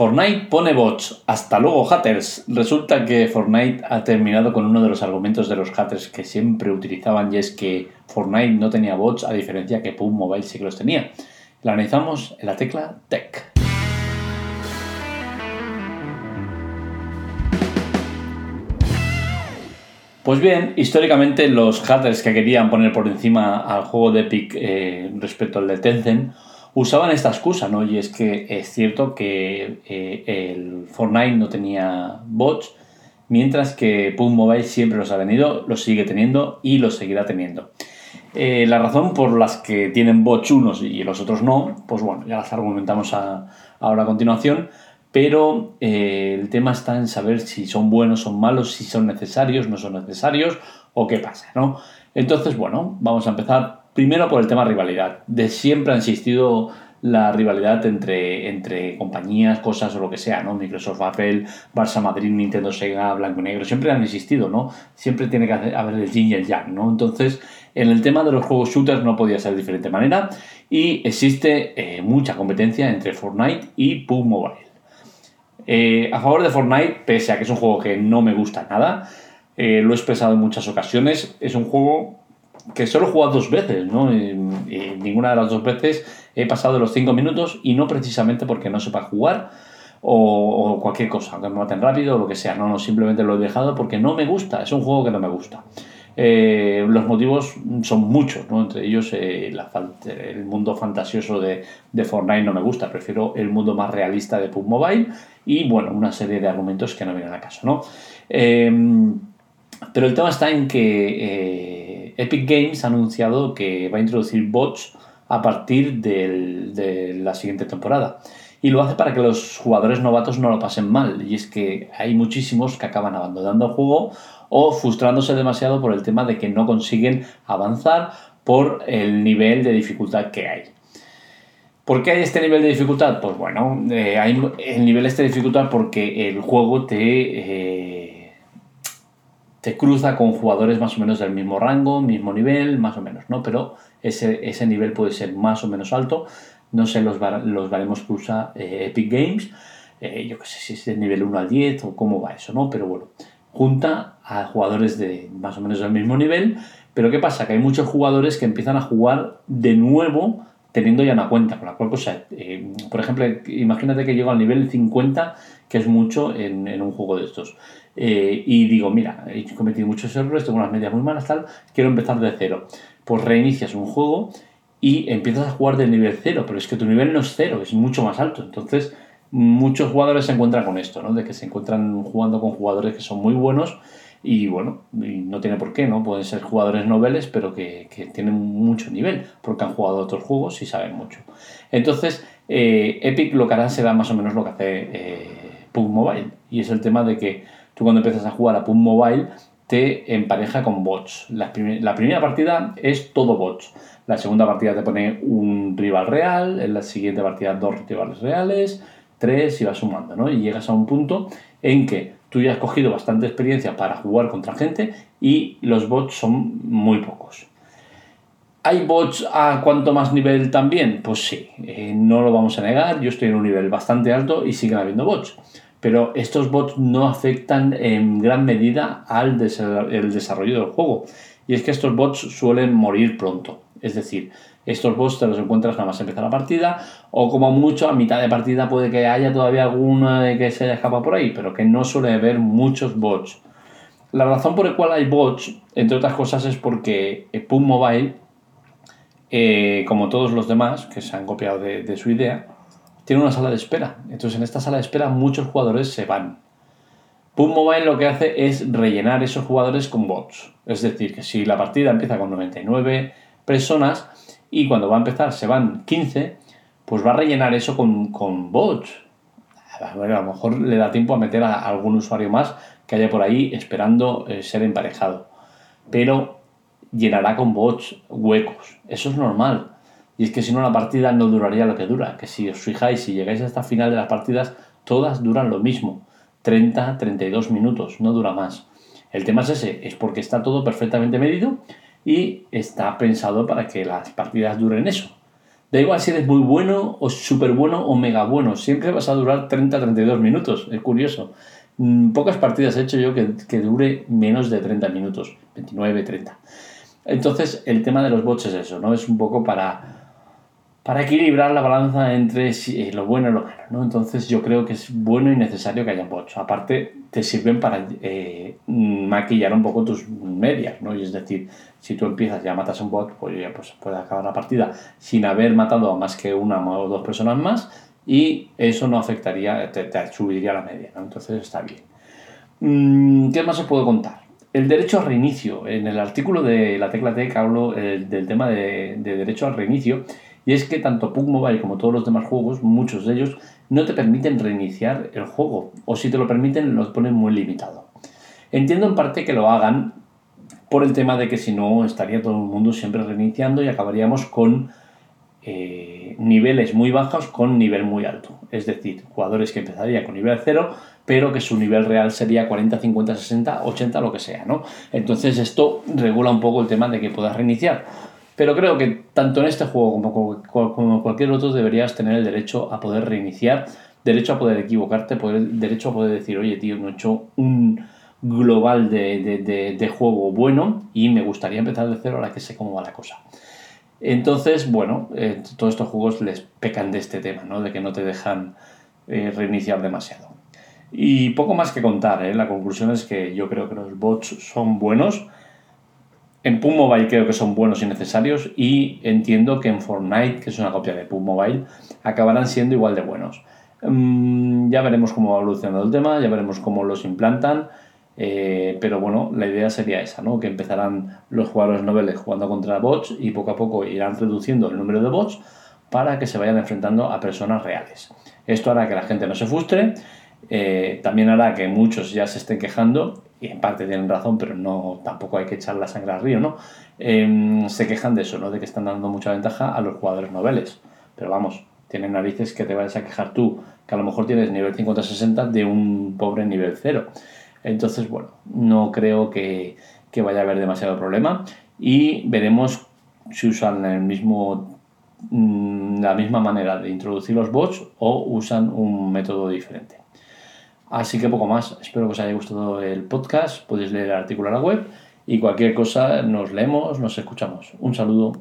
Fortnite pone bots. Hasta luego, haters. Resulta que Fortnite ha terminado con uno de los argumentos de los haters que siempre utilizaban y es que Fortnite no tenía bots a diferencia que PUBG Mobile sí que los tenía. Lo analizamos en la tecla Tech. Pues bien, históricamente los haters que querían poner por encima al juego de Epic eh, respecto al de Tencent usaban esta excusa, ¿no? Y es que es cierto que eh, el Fortnite no tenía bots, mientras que PUBG Mobile siempre los ha tenido, los sigue teniendo y los seguirá teniendo. Eh, la razón por las que tienen bots unos y los otros no, pues bueno, ya las argumentamos ahora a continuación, pero eh, el tema está en saber si son buenos, son malos, si son necesarios, no son necesarios o qué pasa, ¿no? Entonces, bueno, vamos a empezar Primero por el tema rivalidad. De siempre ha existido la rivalidad entre, entre compañías, cosas o lo que sea, ¿no? Microsoft, Apple, Barça, Madrid, Nintendo, Sega, Blanco y Negro, siempre han existido, ¿no? Siempre tiene que haber el yin y el yang, ¿no? Entonces, en el tema de los juegos shooters no podía ser de diferente manera y existe eh, mucha competencia entre Fortnite y PUBG Mobile. Eh, a favor de Fortnite, pese a que es un juego que no me gusta nada, eh, lo he expresado en muchas ocasiones, es un juego que solo he jugado dos veces, ¿no? Y, ninguna de las dos veces he pasado los cinco minutos y no precisamente porque no sepa jugar o, cualquier cosa, aunque me maten rápido o lo que sea, no, no, simplemente lo he dejado porque no me gusta, es un juego que no me gusta. Eh, los motivos son muchos, ¿no? entre ellos eh, el mundo fantasioso de, de, Fortnite no me gusta, prefiero el mundo más realista de PUBG Mobile y bueno, una serie de argumentos que no vienen a caso. ¿no? Eh, pero el tema está en que Epic Games ha anunciado que va a introducir bots a partir de la siguiente temporada. Y lo hace para que los jugadores novatos no lo pasen mal. Y es que hay muchísimos que acaban abandonando el juego o frustrándose demasiado por el tema de que no consiguen avanzar por el nivel de dificultad que hay. ¿Por qué hay este nivel de dificultad? Pues bueno, eh, hay el nivel este de dificultad porque el juego te... Eh, te cruza con jugadores más o menos del mismo rango, mismo nivel, más o menos, ¿no? Pero ese, ese nivel puede ser más o menos alto. No sé los, los baremos que eh, Epic Games. Eh, yo qué sé si es del nivel 1 al 10 o cómo va eso, ¿no? Pero bueno, junta a jugadores de más o menos del mismo nivel. Pero ¿qué pasa? Que hay muchos jugadores que empiezan a jugar de nuevo teniendo ya una cuenta, con la cual cosa, eh, por ejemplo, imagínate que llego al nivel 50, que es mucho en, un juego de estos. Eh, y digo, mira, he cometido muchos errores, tengo unas medias muy malas, tal, quiero empezar de cero. Pues reinicias un juego y empiezas a jugar de nivel cero, pero es que tu nivel no es cero, es mucho más alto. Entonces, muchos jugadores se encuentran con esto, ¿no? De que se encuentran jugando con jugadores que son muy buenos y bueno, no tiene por qué, ¿no? Pueden ser jugadores noveles, pero que, tienen mucho nivel, porque han jugado otros juegos y saben mucho. Entonces, eh, Epic lo que hará será más o menos lo que hace eh, PUBG Mobile, y es el tema de que tú cuando empiezas a jugar a PUBG Mobile te empareja con bots. La, primera partida es todo bots. La segunda partida te pone un rival real, en la siguiente partida dos rivales reales, tres y vas sumando, ¿no? Y llegas a un punto en que tú ya has cogido bastante experiencia para jugar contra gente y los bots son muy pocos. ¿Hay bots a cuanto más nivel también? Pues sí, eh, no lo vamos a negar, yo estoy en un nivel bastante alto y siguen habiendo bots pero estos bots no afectan en gran medida al desarrollo del juego. Y es que estos bots suelen morir pronto. Es decir, estos bots te los encuentras nada más empezar la partida, o como mucho a mitad de partida puede que haya todavía alguna que se haya escapado por ahí, pero que no suele haber muchos bots. La razón por la cual hay bots, entre otras cosas, es porque PUBG Mobile, eh, como todos los demás que se han copiado de su idea, tiene una sala de espera. Entonces en esta sala de espera muchos jugadores se van. PUBG Mobile lo que hace es rellenar esos jugadores con bots. Es decir, que si la partida empieza con 99 personas y cuando va a empezar se van 15, pues va a rellenar eso con, bots. a lo mejor le da tiempo a meter a algún usuario más que haya por ahí esperando eh, ser emparejado. Pero llenará con bots huecos. Eso es normal. Y es que si no la partida no duraría lo que dura, que si os fijáis, si llegáis hasta el final de las partidas, todas duran lo mismo, 30, 32 minutos, no dura más. El tema es ese, es porque está todo perfectamente medido y está pensado para que las partidas duren eso. Da igual si eres muy bueno o súper bueno o mega bueno, siempre vas a durar 30-32 minutos, es curioso. Mm, pocas partidas he hecho yo que, que dure menos de 30 minutos, 29-30. Entonces, el tema de los bots es eso, ¿no? Es un poco para para equilibrar la balanza entre eh, lo bueno y lo malo. ¿no? Entonces yo creo que es bueno y necesario que haya bots. Aparte, te sirven para eh, maquillar un poco tus medias. ¿no? Y es decir, si tú empiezas ya matas un bot, pues ya pues, puede acabar la partida sin haber matado a más que una o dos personas más y eso no afectaría, te, subiría la media. ¿no? Entonces está bien. Mm, ¿Qué más os puedo contar? El derecho al reinicio. En el artículo de la tecla Tech hablo eh, del tema de, de derecho al reinicio y es que tanto Pug Mobile como todos los demás juegos, muchos de ellos, no te permiten reiniciar el juego. O si te lo permiten, lo ponen muy limitado. Entiendo en parte que lo hagan por el tema de que si no estaría todo el mundo siempre reiniciando y acabaríamos con eh, niveles muy bajos con nivel muy alto. Es decir, jugadores que empezarían con nivel 0, pero que su nivel real sería 40, 50, 60, 80, lo que sea, ¿no? Entonces esto regula un poco el tema de que puedas reiniciar. Pero creo que tanto en este juego como, como cualquier otro deberías tener el derecho a poder reiniciar, derecho a poder equivocarte, derecho a poder decir, oye tío, no he hecho un global de, juego bueno y me gustaría empezar de cero ahora que sé cómo va la cosa. Entonces, bueno, eh, todos estos juegos les pecan de este tema, ¿no? De que no te dejan eh, reiniciar demasiado. Y poco más que contar, ¿eh? La conclusión es que yo creo que los bots son buenos en Pum Mobile creo que son buenos y necesarios y entiendo que en Fortnite, que es una copia de Pum Mobile, acabarán siendo igual de buenos. Mm, ya veremos cómo va evolucionando el tema, ya veremos cómo los implantan, eh, pero bueno, la idea sería esa, ¿no? que empezarán los jugadores noveles jugando contra bots y poco a poco irán reduciendo el número de bots para que se vayan enfrentando a personas reales. Esto hará que la gente no se frustre, eh, también hará que muchos ya se estén quejando y en parte tienen razón, pero no tampoco hay que echar la sangre al río, ¿no? Em, se quejan de eso, ¿no? De que están dando mucha ventaja a los jugadores noveles. Pero vamos, tienen narices que te vayas a quejar tú, que a lo mejor tienes nivel 50-60 de un pobre nivel 0. Entonces, bueno, no creo que, que vaya a haber demasiado problema y veremos si usan el mismo mm, la misma manera de introducir los bots o usan un método diferente. Así que poco más. Espero que os haya gustado el podcast. Podéis leer el artículo en la web y cualquier cosa nos leemos, nos escuchamos. Un saludo.